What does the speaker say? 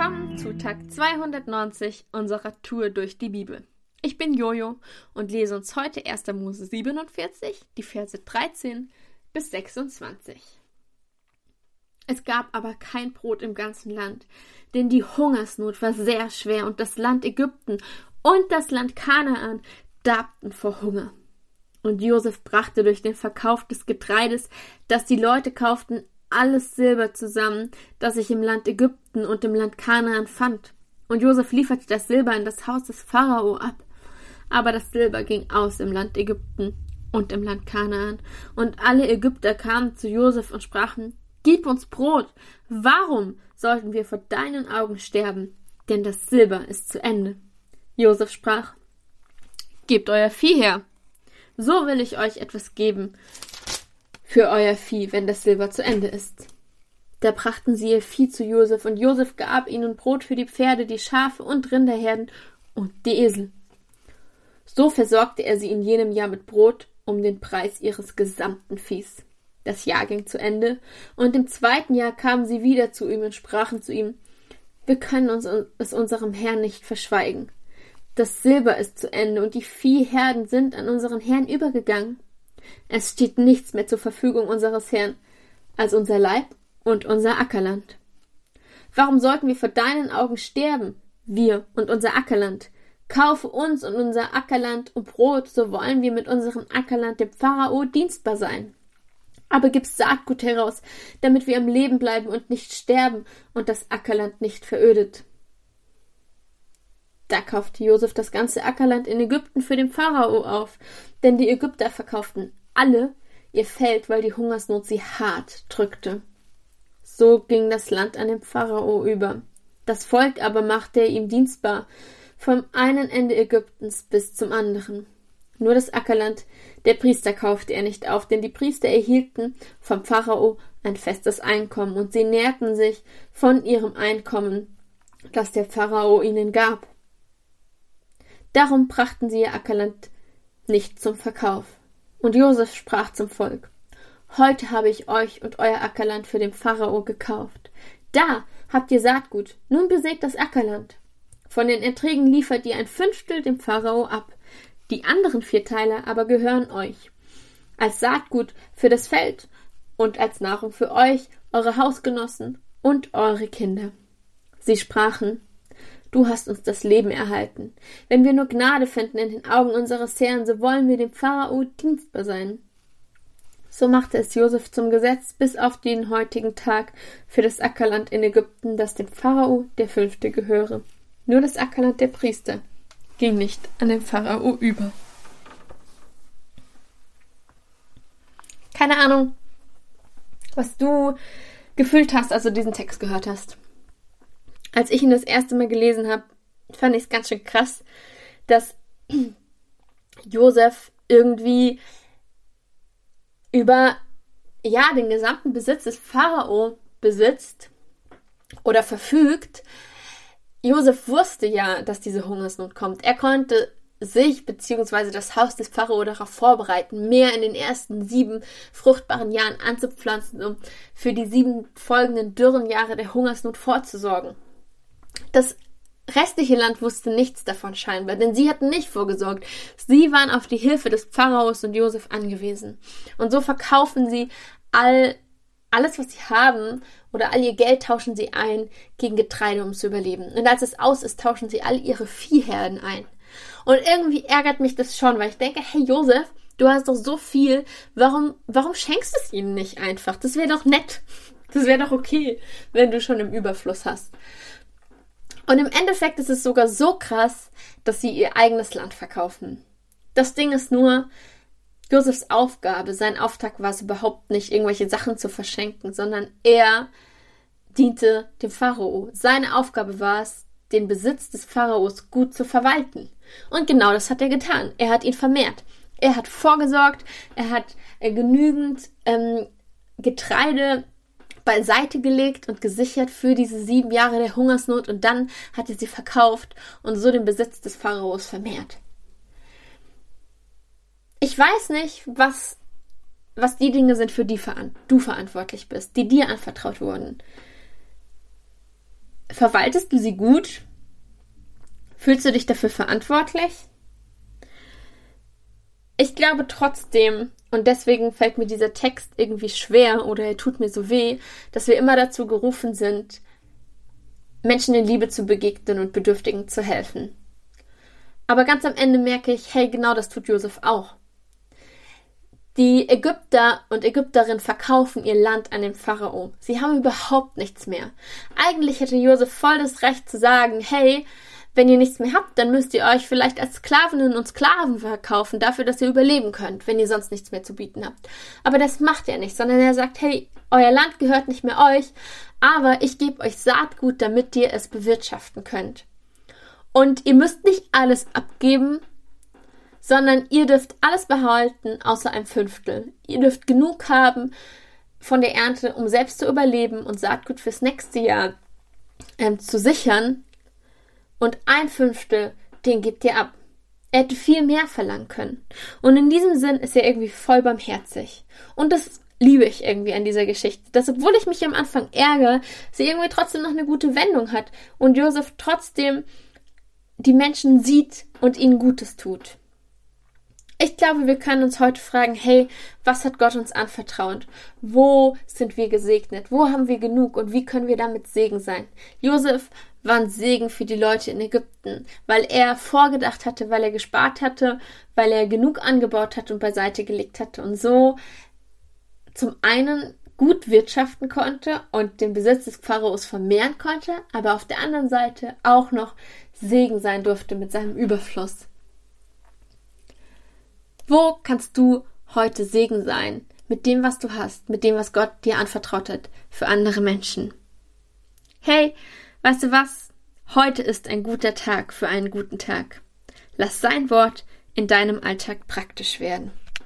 Willkommen zu Tag 290 unserer Tour durch die Bibel. Ich bin Jojo und lese uns heute 1. Mose 47, die Verse 13 bis 26. Es gab aber kein Brot im ganzen Land, denn die Hungersnot war sehr schwer und das Land Ägypten und das Land Kanaan darbten vor Hunger. Und Josef brachte durch den Verkauf des Getreides, das die Leute kauften, alles Silber zusammen, das sich im Land Ägypten und im Land Kanaan fand. Und Josef lieferte das Silber in das Haus des Pharao ab. Aber das Silber ging aus im Land Ägypten und im Land Kanaan. Und alle Ägypter kamen zu Josef und sprachen, Gib uns Brot. Warum sollten wir vor deinen Augen sterben? Denn das Silber ist zu Ende. Josef sprach, Gebt euer Vieh her. So will ich euch etwas geben, für euer Vieh, wenn das Silber zu Ende ist. Da brachten sie ihr Vieh zu Josef, und Josef gab ihnen Brot für die Pferde, die Schafe und Rinderherden und die Esel. So versorgte er sie in jenem Jahr mit Brot um den Preis ihres gesamten Viehs. Das Jahr ging zu Ende, und im zweiten Jahr kamen sie wieder zu ihm und sprachen zu ihm Wir können uns es unserem Herrn nicht verschweigen. Das Silber ist zu Ende, und die Viehherden sind an unseren Herrn übergegangen. Es steht nichts mehr zur Verfügung unseres Herrn als unser Leib und unser Ackerland. Warum sollten wir vor deinen Augen sterben, wir und unser Ackerland? Kaufe uns und unser Ackerland um Brot, so wollen wir mit unserem Ackerland dem Pharao dienstbar sein. Aber gib Saatgut heraus, damit wir am Leben bleiben und nicht sterben und das Ackerland nicht verödet. Da kaufte Josef das ganze Ackerland in Ägypten für den Pharao auf, denn die Ägypter verkauften alle ihr Feld, weil die Hungersnot sie hart drückte. So ging das Land an den Pharao über. Das Volk aber machte er ihm dienstbar, vom einen Ende Ägyptens bis zum anderen. Nur das Ackerland der Priester kaufte er nicht auf, denn die Priester erhielten vom Pharao ein festes Einkommen und sie nährten sich von ihrem Einkommen, das der Pharao ihnen gab. Darum brachten sie ihr Ackerland nicht zum Verkauf. Und Josef sprach zum Volk Heute habe ich euch und euer Ackerland für den Pharao gekauft. Da habt ihr Saatgut, nun besägt das Ackerland. Von den Erträgen liefert ihr ein Fünftel dem Pharao ab. Die anderen vier Teile aber gehören euch. Als Saatgut für das Feld und als Nahrung für euch, eure Hausgenossen und eure Kinder. Sie sprachen, Du hast uns das Leben erhalten. Wenn wir nur Gnade finden in den Augen unseres Herrn, so wollen wir dem Pharao dienstbar sein. So machte es Josef zum Gesetz bis auf den heutigen Tag für das Ackerland in Ägypten, das dem Pharao der Fünfte gehöre. Nur das Ackerland der Priester ging nicht an den Pharao über. Keine Ahnung, was du gefühlt hast, als du diesen Text gehört hast als ich ihn das erste Mal gelesen habe, fand ich es ganz schön krass, dass Josef irgendwie über ja den gesamten Besitz des Pharao besitzt oder verfügt. Josef wusste ja, dass diese Hungersnot kommt. Er konnte sich bzw. das Haus des Pharao darauf vorbereiten, mehr in den ersten sieben fruchtbaren Jahren anzupflanzen, um für die sieben folgenden dürren Jahre der Hungersnot vorzusorgen. Das restliche Land wusste nichts davon scheinbar, denn sie hatten nicht vorgesorgt. Sie waren auf die Hilfe des Pharaos und Josef angewiesen. Und so verkaufen sie all alles, was sie haben oder all ihr Geld tauschen sie ein gegen Getreide, um zu überleben. Und als es aus ist, tauschen sie all ihre Viehherden ein. Und irgendwie ärgert mich das schon, weil ich denke, hey Josef, du hast doch so viel, warum, warum schenkst du es ihnen nicht einfach? Das wäre doch nett. Das wäre doch okay, wenn du schon im Überfluss hast. Und im Endeffekt ist es sogar so krass, dass sie ihr eigenes Land verkaufen. Das Ding ist nur, Josefs Aufgabe, sein Auftrag war es überhaupt nicht, irgendwelche Sachen zu verschenken, sondern er diente dem Pharao. Seine Aufgabe war es, den Besitz des Pharaos gut zu verwalten. Und genau das hat er getan. Er hat ihn vermehrt. Er hat vorgesorgt, er hat äh, genügend ähm, Getreide beiseite gelegt und gesichert für diese sieben Jahre der Hungersnot und dann hat er sie verkauft und so den Besitz des Pharaos vermehrt. Ich weiß nicht, was, was die Dinge sind, für die du verantwortlich bist, die dir anvertraut wurden. verwaltest du sie gut? Fühlst du dich dafür verantwortlich? Ich glaube trotzdem, und deswegen fällt mir dieser Text irgendwie schwer oder er tut mir so weh, dass wir immer dazu gerufen sind, Menschen in Liebe zu begegnen und Bedürftigen zu helfen. Aber ganz am Ende merke ich, hey, genau das tut Josef auch. Die Ägypter und Ägypterinnen verkaufen ihr Land an den Pharao. Sie haben überhaupt nichts mehr. Eigentlich hätte Josef voll das Recht zu sagen, hey, wenn ihr nichts mehr habt, dann müsst ihr euch vielleicht als Sklavinnen und Sklaven verkaufen, dafür, dass ihr überleben könnt, wenn ihr sonst nichts mehr zu bieten habt. Aber das macht er nicht, sondern er sagt, hey, euer Land gehört nicht mehr euch, aber ich gebe euch Saatgut, damit ihr es bewirtschaften könnt. Und ihr müsst nicht alles abgeben, sondern ihr dürft alles behalten, außer ein Fünftel. Ihr dürft genug haben von der Ernte, um selbst zu überleben und Saatgut fürs nächste Jahr ähm, zu sichern und ein Fünftel, den gibt ihr ab. Er hätte viel mehr verlangen können. Und in diesem Sinn ist er irgendwie voll barmherzig. Und das liebe ich irgendwie an dieser Geschichte. Dass, obwohl ich mich am Anfang ärgere, sie irgendwie trotzdem noch eine gute Wendung hat und Josef trotzdem die Menschen sieht und ihnen Gutes tut. Ich glaube, wir können uns heute fragen, hey, was hat Gott uns anvertraut? Wo sind wir gesegnet? Wo haben wir genug? Und wie können wir damit Segen sein? Josef war ein Segen für die Leute in Ägypten, weil er vorgedacht hatte, weil er gespart hatte, weil er genug angebaut hat und beiseite gelegt hatte und so zum einen gut wirtschaften konnte und den Besitz des Pharaos vermehren konnte, aber auf der anderen Seite auch noch Segen sein durfte mit seinem Überfluss. Wo kannst du heute Segen sein mit dem, was du hast, mit dem, was Gott dir anvertraut hat für andere Menschen? Hey, weißt du was? Heute ist ein guter Tag für einen guten Tag. Lass sein Wort in deinem Alltag praktisch werden.